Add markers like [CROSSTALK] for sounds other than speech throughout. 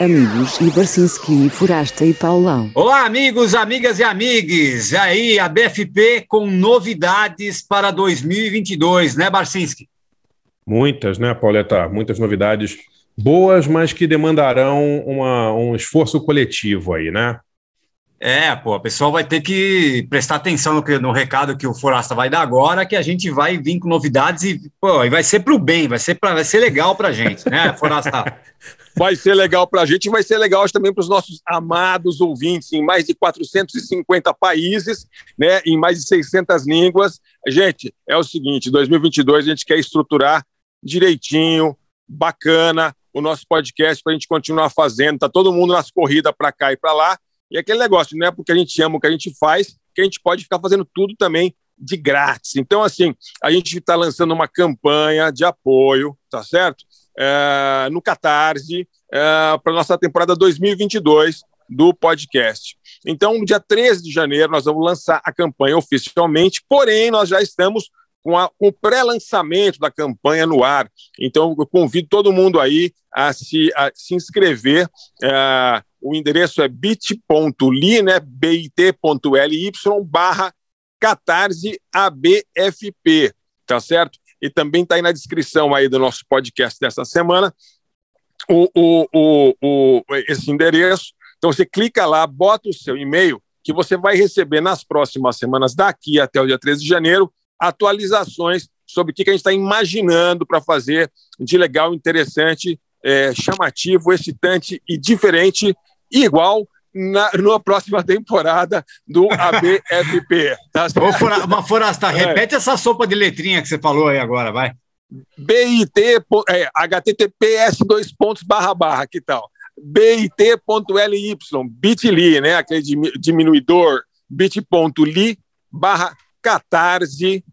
amigos e Barcinski, Forasta e Paulão. Olá, amigos, amigas e amigues. Aí, a BFP com novidades para 2022, né, Barcinski? Muitas, né, Pauleta? Muitas novidades boas, mas que demandarão uma, um esforço coletivo aí, né? É, pô, o pessoal vai ter que prestar atenção no, no recado que o Forasta vai dar agora, que a gente vai vir com novidades e, pô, e vai ser para o bem, vai ser, pra, vai ser legal para a gente, né, Forasta? [LAUGHS] vai ser legal para a gente e vai ser legal também para os nossos amados ouvintes em mais de 450 países, né, em mais de 600 línguas. Gente, é o seguinte, 2022 a gente quer estruturar direitinho, bacana, o nosso podcast para a gente continuar fazendo. Tá todo mundo nas corridas para cá e para lá e aquele negócio, não é porque a gente ama o que a gente faz, que a gente pode ficar fazendo tudo também de grátis. Então, assim, a gente está lançando uma campanha de apoio, tá certo? É, no Catarse, é, para a nossa temporada 2022 do podcast. Então, no dia 13 de janeiro, nós vamos lançar a campanha oficialmente, porém, nós já estamos com, a, com o pré-lançamento da campanha no ar. Então, eu convido todo mundo aí a se, a se inscrever. É, o endereço é bit.ly, né, bit.ly barra catarse ABFP, tá certo? E também está aí na descrição aí do nosso podcast dessa semana o, o, o, o, esse endereço. Então você clica lá, bota o seu e-mail, que você vai receber nas próximas semanas, daqui até o dia 13 de janeiro, atualizações sobre o que a gente está imaginando para fazer de legal, interessante, é, chamativo, excitante e diferente igual na, na próxima temporada do ABFP. Tá Ô, Fora, uma Forasta, é. repete essa sopa de letrinha que você falou aí agora, vai. BIT, é, HTTPS dois pontos barra barra, que tal? bit.ly, bit.ly, né, aquele diminuidor, bit.ly barra catarse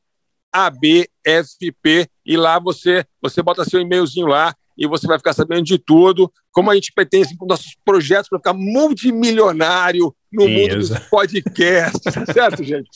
ABFP, e lá você, você bota seu e-mailzinho lá e você vai ficar sabendo de tudo, como a gente pretende com nossos projetos para ficar multimilionário no Isso. mundo dos podcasts, tá certo, gente?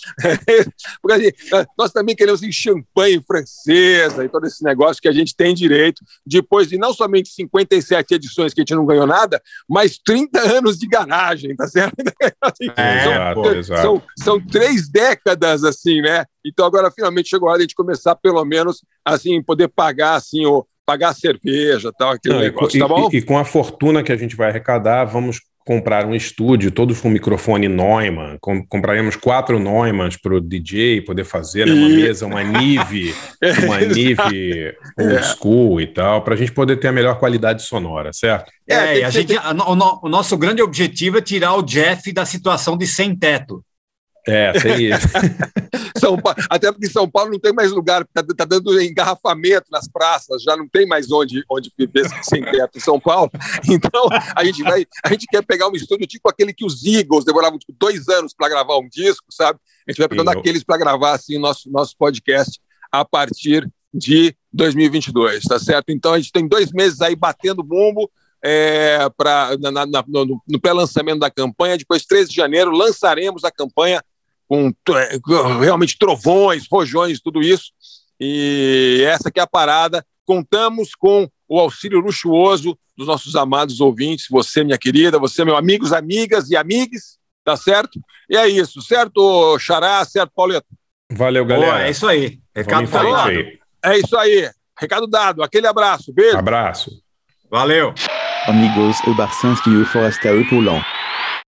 Porque assim, nós também queremos ir champanhe francesa e todo esse negócio que a gente tem direito, depois de não somente 57 edições que a gente não ganhou nada, mas 30 anos de garagem, tá certo? [LAUGHS] Assim, é, são, pô, são, são, três décadas, assim, né? Então agora finalmente chegou a hora de a gente começar, pelo menos, assim, poder pagar assim, o, pagar cerveja, tal, aquele Não, negócio, e, tá bom? E, e, com a fortuna que a gente vai arrecadar, vamos comprar um estúdio, todos com microfone Neumann, com, compraremos quatro Neumanns para o DJ poder fazer, né, uma mesa, uma Nive, [LAUGHS] uma Nive old é. school e tal, para a gente poder ter a melhor qualidade sonora, certo? É, é a gente, a, o, o nosso grande objetivo é tirar o Jeff da situação de sem teto. É, tem isso. [LAUGHS] São até porque São Paulo não tem mais lugar, está tá dando engarrafamento nas praças, já não tem mais onde, onde viver sem teto em São Paulo. [LAUGHS] Então, a gente vai, a gente quer pegar um estúdio tipo aquele que os Eagles demoravam tipo, dois anos para gravar um disco, sabe? A gente vai pegando Sim, aqueles para gravar assim o nosso, nosso podcast a partir de 2022, tá certo? Então, a gente tem dois meses aí batendo bumbo, é, pra, na, na, no, no pré-lançamento da campanha. Depois, 13 de janeiro, lançaremos a campanha com é, realmente trovões, rojões, tudo isso. E essa que é a parada. Contamos com o auxílio luxuoso dos nossos amados ouvintes, você, minha querida, você, meus amigos, amigas e amigues, tá certo? E é isso, certo, Xará, certo, Pauleta? Valeu, galera. Boa, é isso aí. Recado dado. É isso aí. Recado dado. Aquele abraço. Beijo. Abraço. Valeu. Amigos, o Barcinski e o Forastal Paulão.